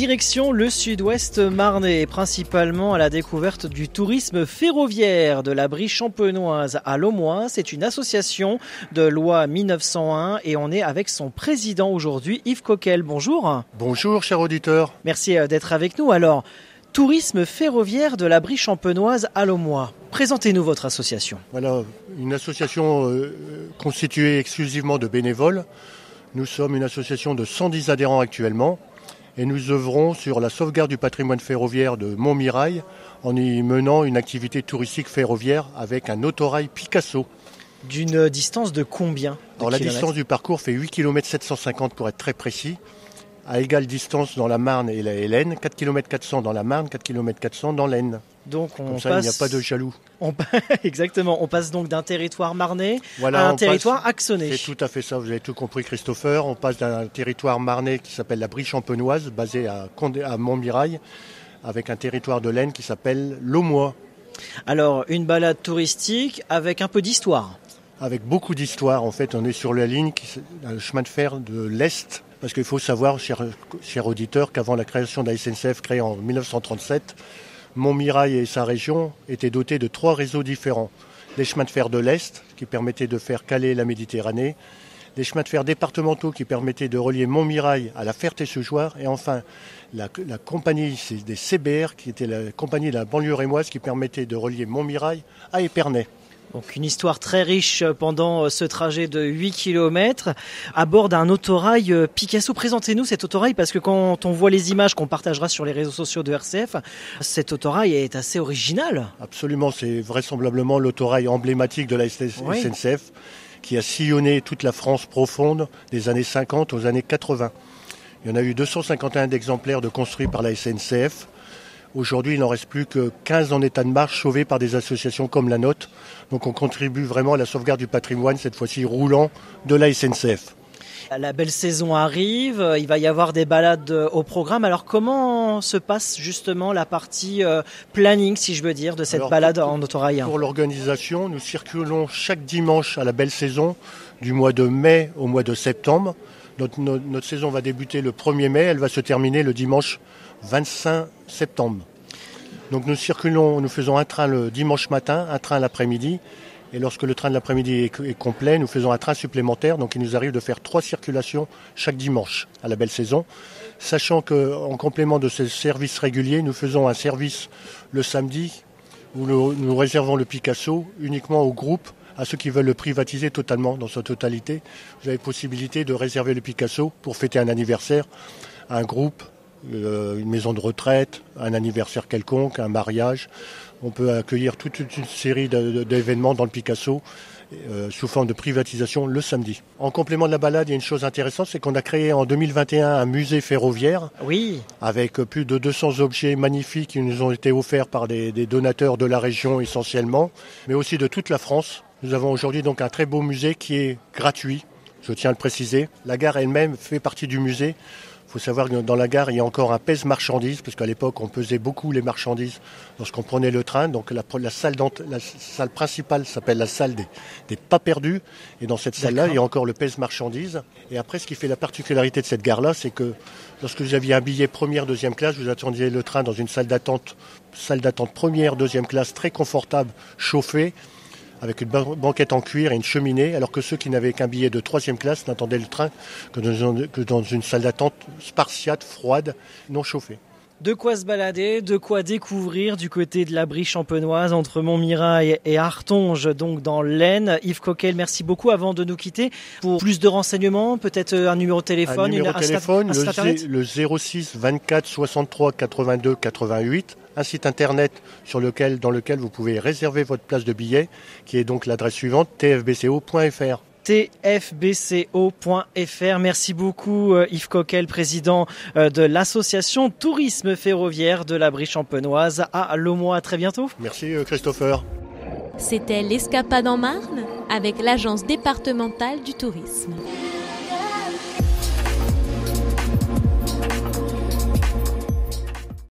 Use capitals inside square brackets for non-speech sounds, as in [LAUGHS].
Direction le sud-ouest marnais, principalement à la découverte du tourisme ferroviaire de la brie champenoise à Lomois. C'est une association de loi 1901 et on est avec son président aujourd'hui, Yves Coquel. Bonjour. Bonjour, cher auditeur. Merci euh, d'être avec nous. Alors, tourisme ferroviaire de la brie champenoise à Lomois. Présentez-nous votre association. Voilà, une association euh, constituée exclusivement de bénévoles. Nous sommes une association de 110 adhérents actuellement et nous œuvrons sur la sauvegarde du patrimoine ferroviaire de Montmirail en y menant une activité touristique ferroviaire avec un autorail Picasso. D'une distance de combien de Alors la distance du parcours fait 8 km 750 pour être très précis, à égale distance dans la Marne et la Hélène, 4 km 400 dans la Marne, 4 km 400 dans l'Aisne. Donc on Comme ça, passe... il n'y a pas de jaloux. on [LAUGHS] Exactement, on passe donc d'un territoire marnais Voilà, à un territoire passe- axonné. C'est tout à fait ça, vous avez tout compris Christopher. On passe d'un territoire marnais qui s'appelle la Brie champenoise, basé à, Condé- à Montmirail, avec un territoire de l'Aisne qui s'appelle l'Aumois, Alors, une balade touristique avec un peu d'histoire. avec beaucoup d'histoire. En fait, on est sur la ligne, qui, chemin de fer de l'Est, parce qu'il faut savoir, cher, cher auditeur, qu'avant la création de la SNCF créée en 1937, Montmirail et sa région étaient dotés de trois réseaux différents. Les chemins de fer de l'Est, qui permettaient de faire Calais et la Méditerranée, les chemins de fer départementaux qui permettaient de relier Montmirail à la Ferté-Seuchoir, et enfin la, la compagnie des CBR, qui était la compagnie de la banlieue rémoise, qui permettait de relier Montmirail à Épernay. Donc, une histoire très riche pendant ce trajet de 8 km à bord d'un autorail euh, Picasso. Présentez-nous cet autorail parce que quand on voit les images qu'on partagera sur les réseaux sociaux de RCF, cet autorail est assez original. Absolument, c'est vraisemblablement l'autorail emblématique de la SNCF Oui. qui a sillonné toute la France profonde des années 50 aux années 80. Il y en a eu 251 exemplaires de construits par la SNCF. Aujourd'hui, il n'en reste plus que 15 en état de marche sauvés par des associations comme la nôtre. Donc on contribue vraiment à la sauvegarde du patrimoine, cette fois-ci roulant, de la SNCF. La belle saison arrive, il va y avoir des balades euh, au programme. Alors, comment se passe justement la partie euh, planning, si je veux dire, de cette Alors, balade pour- en autorail Pour l'organisation, nous circulons chaque dimanche à la belle saison, du mois de mai au mois de septembre. Notre, saison va débuter le 1er mai, elle va se terminer le dimanche 25 septembre. Donc nous circulons, nous faisons un train le dimanche matin, un train l'après-midi, et lorsque le train de l'après-midi est, est complet, nous faisons un train supplémentaire. Donc il nous arrive de faire trois circulations chaque dimanche à la belle saison, sachant qu'en complément de ces services réguliers, nous faisons un service le samedi où nous, nous réservons le Picasso uniquement au groupe, à ceux qui veulent le privatiser totalement, dans sa totalité. Vous avez possibilité de réserver le Picasso pour fêter un anniversaire, un groupe, euh, une maison de retraite, un anniversaire quelconque, un mariage. On peut accueillir toute, une série d'événements dans le Picasso euh, sous forme de privatisation le samedi. En complément de la balade, il y a une chose intéressante, c'est qu'on a créé en 2021 un musée ferroviaire Oui, avec plus de 200 objets magnifiques qui nous ont été offerts par des, des donateurs de la région essentiellement, mais aussi de toute la France. Nous avons aujourd'hui donc un très beau musée qui est gratuit, je tiens à le préciser. La gare elle-même fait partie du musée. Il faut savoir que dans la gare, il y a encore un pèse-marchandises, parce qu'à l'époque, on pesait beaucoup les marchandises lorsqu'on prenait le train. Donc la, la salle, d'ent- la salle principale s'appelle la salle des, des pas perdus. Et dans cette salle-là, il y a encore le pèse-marchandises. Et après, ce qui fait la particularité de cette gare-là, c'est que lorsque vous aviez un billet première, deuxième classe, vous attendiez le train dans une salle d'attente, salle d'attente première, deuxième classe, très confortable, chauffée, avec une ban- banquette en cuir et une cheminée, alors que ceux qui n'avaient qu'un billet de troisième classe n'attendaient le train que dans, une- salle d'attente spartiate, froide, non chauffée. de quoi se balader, de quoi découvrir du côté de la brie champenoise entre Montmirail et Artonge, donc dans l'Aisne. Yves Coquel, merci beaucoup. Avant de nous quitter, pour plus de renseignements, peut-être un numéro de téléphone, un numéro une- un téléphone, un le, internet zé- le 06 24 63 82 88, un site internet sur lequel, dans lequel vous pouvez réserver votre place de billet, qui est donc l'adresse suivante tfbco.fr. tfbco.fr. Merci beaucoup euh, Yves Coquel, président euh, de l'association Tourisme Ferroviaire de la Brie Champenoise à Lomois. À très bientôt. Merci euh, Christopher. C'était l'Escapade en Marne avec l'Agence départementale du tourisme.